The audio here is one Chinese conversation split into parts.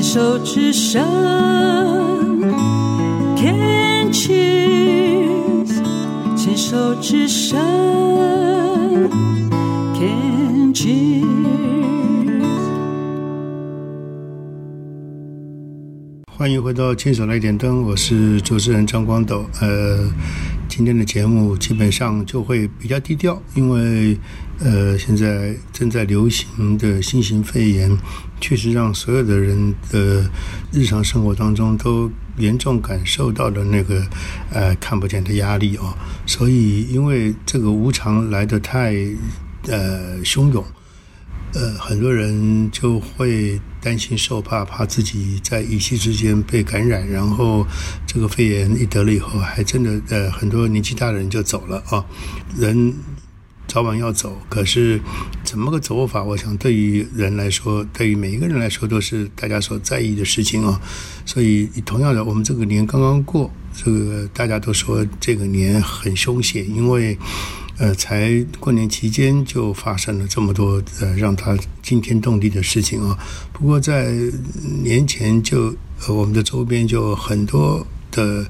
牵手之声，Can cheers，牵手之声，Can cheers。欢迎回到《牵手来点灯》，我是主持人张光斗。呃，今天的节目基本上就会比较低调，因为呃，现在正在流行的新型肺炎，确实让所有的人的日常生活当中都严重感受到了那个呃看不见的压力哦。所以，因为这个无常来得太呃汹涌。呃，很多人就会担心受怕，怕自己在一夕之间被感染，然后这个肺炎一得了以后，还真的呃，很多年纪大的人就走了啊。人早晚要走，可是怎么个走法？我想对于人来说，对于每一个人来说，都是大家所在意的事情啊。所以同样的，我们这个年刚刚过，这个大家都说这个年很凶险，因为。呃，才过年期间就发生了这么多呃让他惊天动地的事情啊！不过在年前就我们的周边就很多的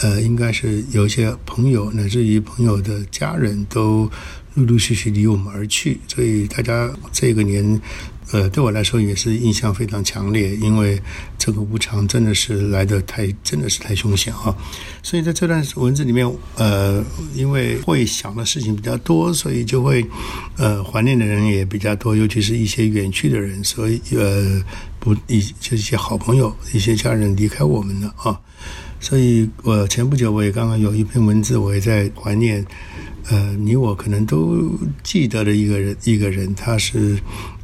呃，应该是有些朋友乃至于朋友的家人都陆陆续续离我们而去，所以大家这个年。呃，对我来说也是印象非常强烈，因为这个无常真的是来的太，真的是太凶险啊！所以在这段文字里面，呃，因为会想的事情比较多，所以就会呃怀念的人也比较多，尤其是一些远去的人，所以呃不一就一些好朋友、一些家人离开我们了啊！所以我前不久我也刚刚有一篇文字，我也在怀念。呃，你我可能都记得的一个人，一个人，他是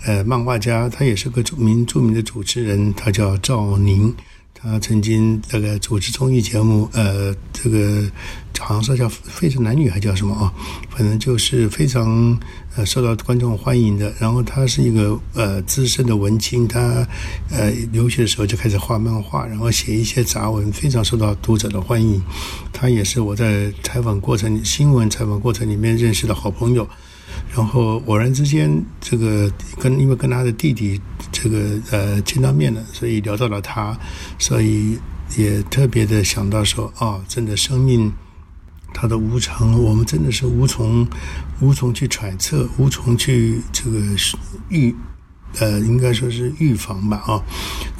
呃漫画家，他也是个著名著名的主持人，他叫赵宁。他曾经这个主持综艺节目，呃，这个好像说叫《非诚男女》还叫什么啊？反正就是非常呃受到观众欢迎的。然后他是一个呃资深的文青，他呃留学的时候就开始画漫画，然后写一些杂文，非常受到读者的欢迎。他也是我在采访过程、新闻采访过程里面认识的好朋友。然后偶然之间，这个跟因为跟他的弟弟这个呃见到面了，所以聊到了他，所以也特别的想到说，哦，真的生命它的无常，我们真的是无从无从去揣测，无从去这个预呃，应该说是预防吧，啊，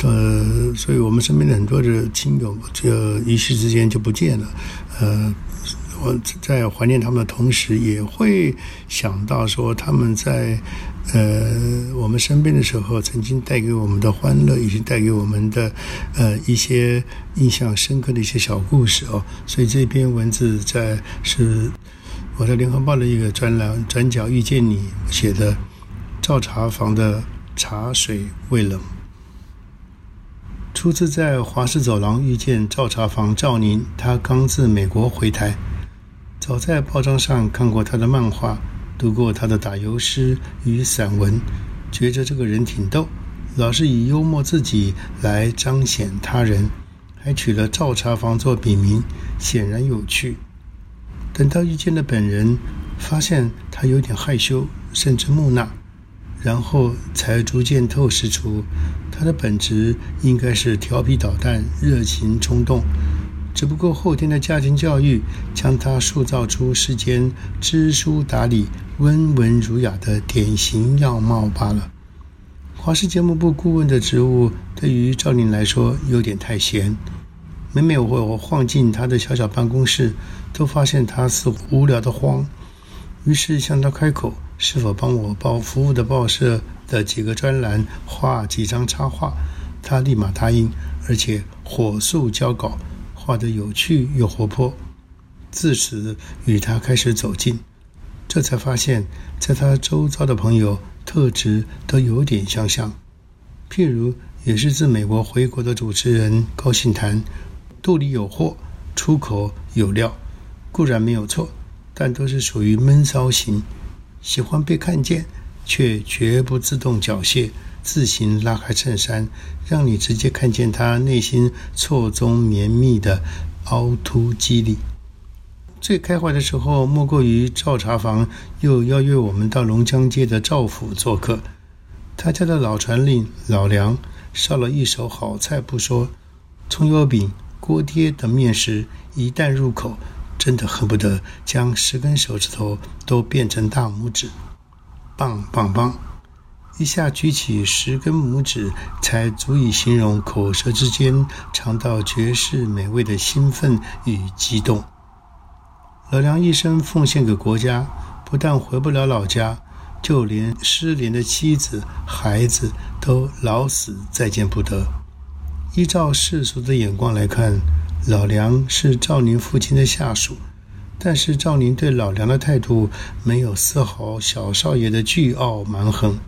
呃，所以我们身边的很多的亲友，就一夕之间就不见了，呃。我在怀念他们的同时，也会想到说他们在呃我们身边的时候，曾经带给我们的欢乐，以及带给我们的呃一些印象深刻的一些小故事哦。所以这篇文字在是我在联合报的一个专栏《转角遇见你》写的，照茶房的茶水未冷。初次在华氏走廊遇见赵茶房赵宁，他刚自美国回台。早在报章上看过他的漫画，读过他的打油诗与散文，觉着这个人挺逗，老是以幽默自己来彰显他人，还取了赵茶房做笔名，显然有趣。等到遇见了本人，发现他有点害羞，甚至木讷，然后才逐渐透视出他的本质应该是调皮捣蛋、热情冲动。只不过后天的家庭教育将他塑造出世间知书达理、温文儒雅的典型样貌罢了。华视节目部顾问的职务对于赵宁来说有点太闲，每每我我晃进他的小小办公室，都发现他似乎无聊的慌。于是向他开口，是否帮我报服务的报社的几个专栏画几张插画，他立马答应，而且火速交稿。画得有趣又活泼，自此与他开始走近，这才发现，在他周遭的朋友特质都有点相像。譬如，也是自美国回国的主持人高信谈，肚里有货，出口有料，固然没有错，但都是属于闷骚型，喜欢被看见，却绝不自动缴械。自行拉开衬衫，让你直接看见他内心错综绵密的凹凸肌理。最开怀的时候，莫过于赵茶房又邀约我们到龙江街的赵府做客。他家的老传令老梁烧了一手好菜不说，葱油饼、锅贴等面食一旦入口，真的恨不得将十根手指头都变成大拇指。棒棒棒！一下举起十根拇指，才足以形容口舌之间尝到绝世美味的兴奋与激动。老梁一生奉献给国家，不但回不了老家，就连失联的妻子、孩子都老死再见不得。依照世俗的眼光来看，老梁是赵宁父亲的下属，但是赵宁对老梁的态度没有丝毫小少爷的倨傲蛮横。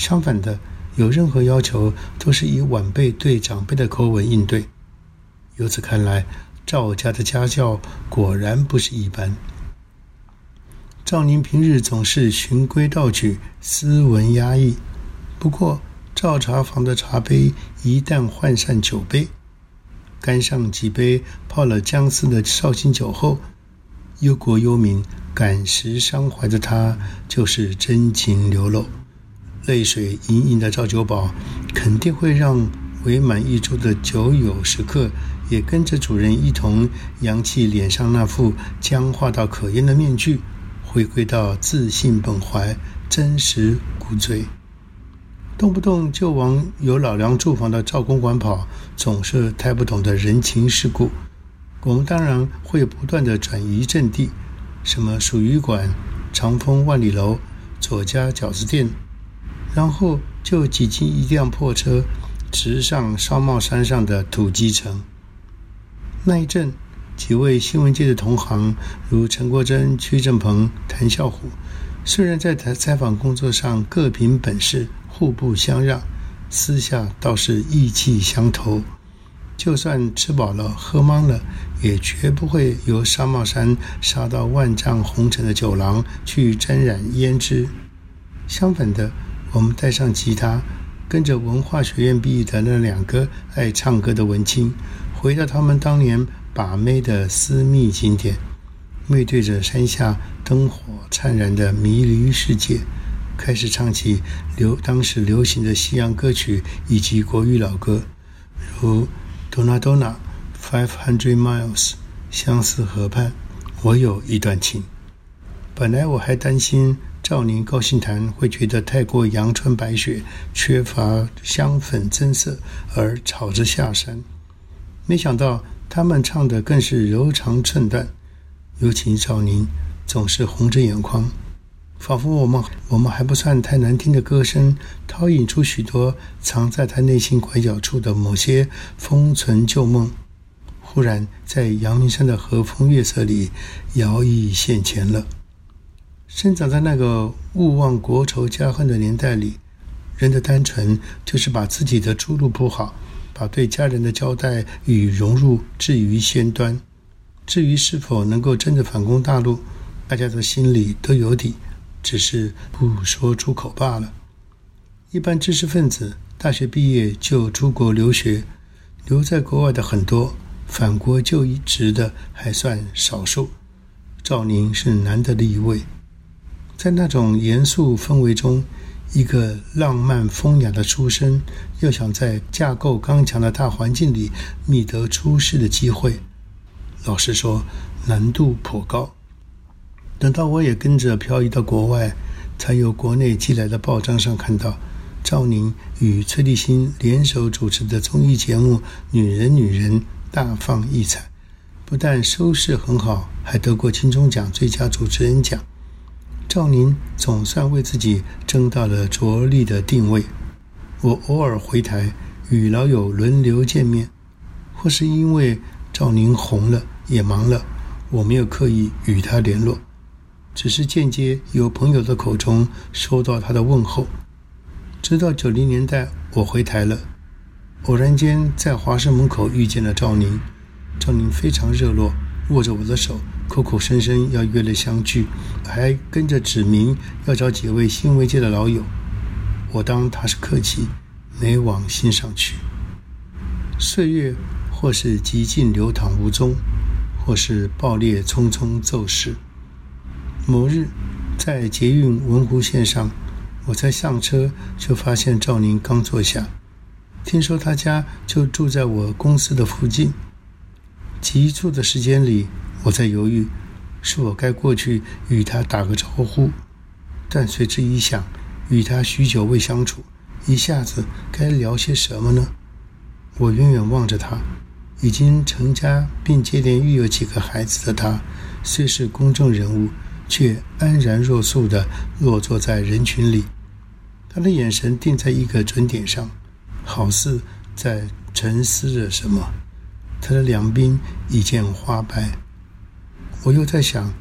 相反的，有任何要求都是以晚辈对长辈的口吻应对。由此看来，赵家的家教果然不是一般。赵宁平日总是循规蹈矩、斯文压抑，不过赵茶房的茶杯一旦换上酒杯，干上几杯泡了姜丝的绍兴酒后，忧国忧民、感时伤怀的他就是真情流露。泪水盈盈的赵九宝，肯定会让围满一桌的酒友食客也跟着主人一同扬起脸上那副僵化到可厌的面具，回归到自信本怀、真实骨髓。动不动就往有老梁住房的赵公馆跑，总是太不懂得人情世故。我们当然会不断的转移阵地，什么蜀渝馆、长风万里楼、左家饺子店。然后就挤进一辆破车，直上烧帽山上的土鸡城。那一阵，几位新闻界的同行，如陈国珍、屈正鹏、谭笑虎，虽然在采访工作上各凭本事，互不相让，私下倒是意气相投。就算吃饱了、喝懵了，也绝不会由沙帽山杀到万丈红尘的酒廊去沾染胭脂。相反的。我们带上吉他，跟着文化学院毕业的那两个爱唱歌的文青，回到他们当年把妹的私密景点，面对着山下灯火灿然的迷离世界，开始唱起流当时流行的西洋歌曲以及国语老歌，如《Donna Donna》《Five Hundred Miles》相思河畔，我有一段情。本来我还担心。少年高兴谈会觉得太过阳春白雪，缺乏香粉增色而吵着下山。没想到他们唱的更是柔肠寸断，尤其赵宁总是红着眼眶，仿佛我们我们还不算太难听的歌声，掏引出许多藏在他内心拐角处的某些封存旧梦，忽然在阳明山的和风月色里摇曳现前了。生长在那个勿忘国仇家恨的年代里，人的单纯就是把自己的出路铺好，把对家人的交代与融入置于先端。至于是否能够真的反攻大陆，大家的心里都有底，只是不说出口罢了。一般知识分子大学毕业就出国留学，留在国外的很多，返国就一职的还算少数。赵宁是难得的一位。在那种严肃氛围中，一个浪漫风雅的书生，要想在架构刚强的大环境里觅得出世的机会，老实说，难度颇高。等到我也跟着漂移到国外，才由国内寄来的报章上看到，赵宁与崔立新联手主持的综艺节目《女人女人》大放异彩，不但收视很好，还得过金钟奖最佳主持人奖。赵宁总算为自己争到了着力的定位。我偶尔回台与老友轮流见面，或是因为赵宁红了也忙了，我没有刻意与他联络，只是间接由朋友的口中收到他的问候。直到九零年代我回台了，偶然间在华盛门口遇见了赵宁，赵宁非常热络，握着我的手。口口声声要约了相聚，还跟着指明要找几位新闻界的老友，我当他是客气，没往心上去。岁月或是极尽流淌无踪，或是爆裂匆匆骤逝。某日，在捷运文湖线上，我才上车就发现赵宁刚坐下，听说他家就住在我公司的附近。急促的时间里，我在犹豫，是否该过去与他打个招呼。但随之一想，与他许久未相处，一下子该聊些什么呢？我远远望着他，已经成家并接连育有几个孩子的他，虽是公众人物，却安然若素地落坐在人群里。他的眼神定在一个准点上，好似在沉思着什么。他的两鬓已见花白。我又在想，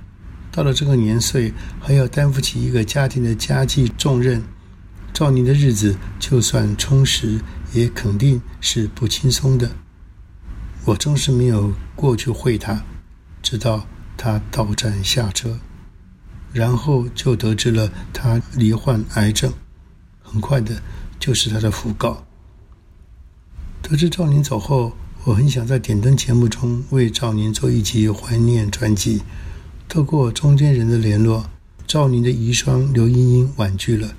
到了这个年岁，还要担负起一个家庭的家计重任，赵宁的日子就算充实，也肯定是不轻松的。我终是没有过去会他，直到他到站下车，然后就得知了他罹患癌症。很快的，就是他的讣告。得知赵宁走后，我很想在点灯节目中为赵宁做一集怀念专辑。透过中间人的联络，赵宁的遗孀刘英英婉拒了。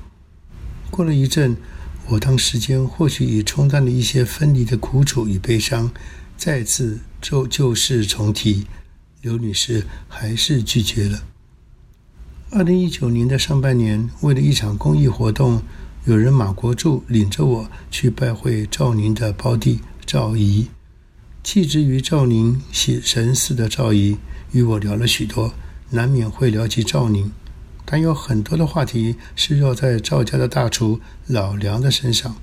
过了一阵，我当时间或许已冲淡了一些分离的苦楚与悲伤，再次就旧事重提，刘女士还是拒绝了。二零一九年的上半年，为了一场公益活动。有人马国柱领着我去拜会赵宁的胞弟赵仪，寄之于赵宁写神似的赵仪与我聊了许多，难免会聊起赵宁，但有很多的话题是绕在赵家的大厨老梁的身上。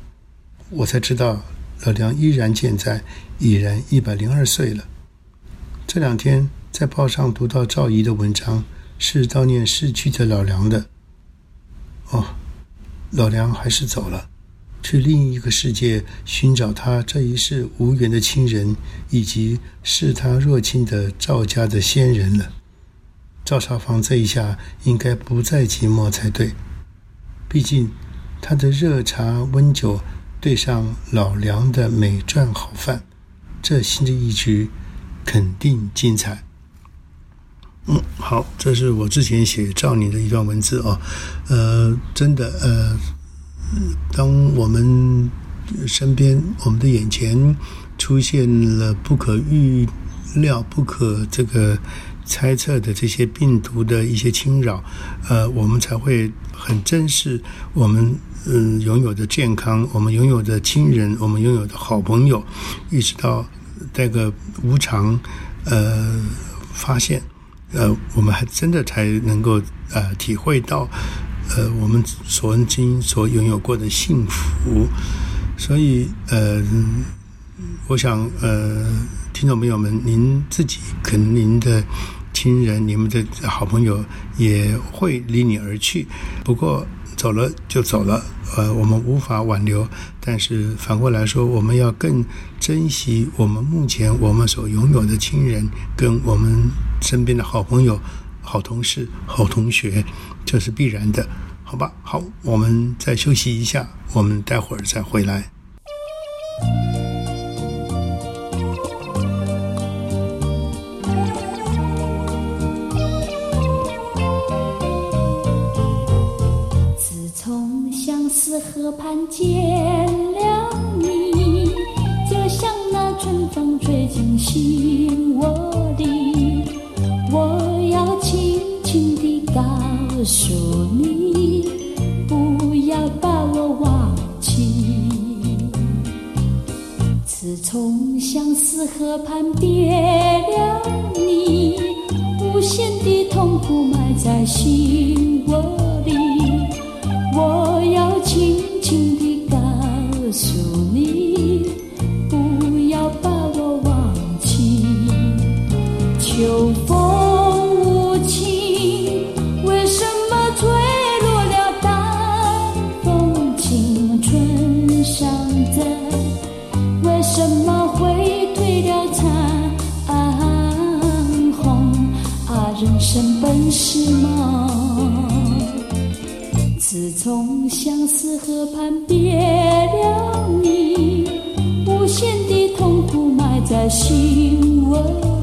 我才知道老梁依然健在，已然一百零二岁了。这两天在报上读到赵仪的文章，是悼念逝去的老梁的。哦。老梁还是走了，去另一个世界寻找他这一世无缘的亲人，以及视他若亲的赵家的先人了。赵少芳这一下应该不再寂寞才对，毕竟他的热茶温酒对上老梁的美馔好饭，这新的一局肯定精彩。嗯，好，这是我之前写赵宁的一段文字啊，呃，真的，呃，当我们身边、我们的眼前出现了不可预料、不可这个猜测的这些病毒的一些侵扰，呃，我们才会很珍视我们嗯拥有的健康，我们拥有的亲人，我们拥有的好朋友，一直到这个无常呃发现。呃，我们还真的才能够呃体会到，呃，我们所曾经所拥有过的幸福。所以，呃，我想，呃，听众朋友们，您自己可能您的亲人、你们的好朋友也会离你而去。不过，走了就走了，呃，我们无法挽留。但是反过来说，我们要更珍惜我们目前我们所拥有的亲人，跟我们身边的好朋友、好同事、好同学，这是必然的，好吧？好，我们再休息一下，我们待会儿再回来。自从相思河畔见了你，就像那春风吹进心窝诉你，不要把我忘记。自从相思河畔别了你，无限的痛苦埋在心窝里。我要轻轻地告诉是梦。自从相思河畔别了你，无限的痛苦埋在心窝。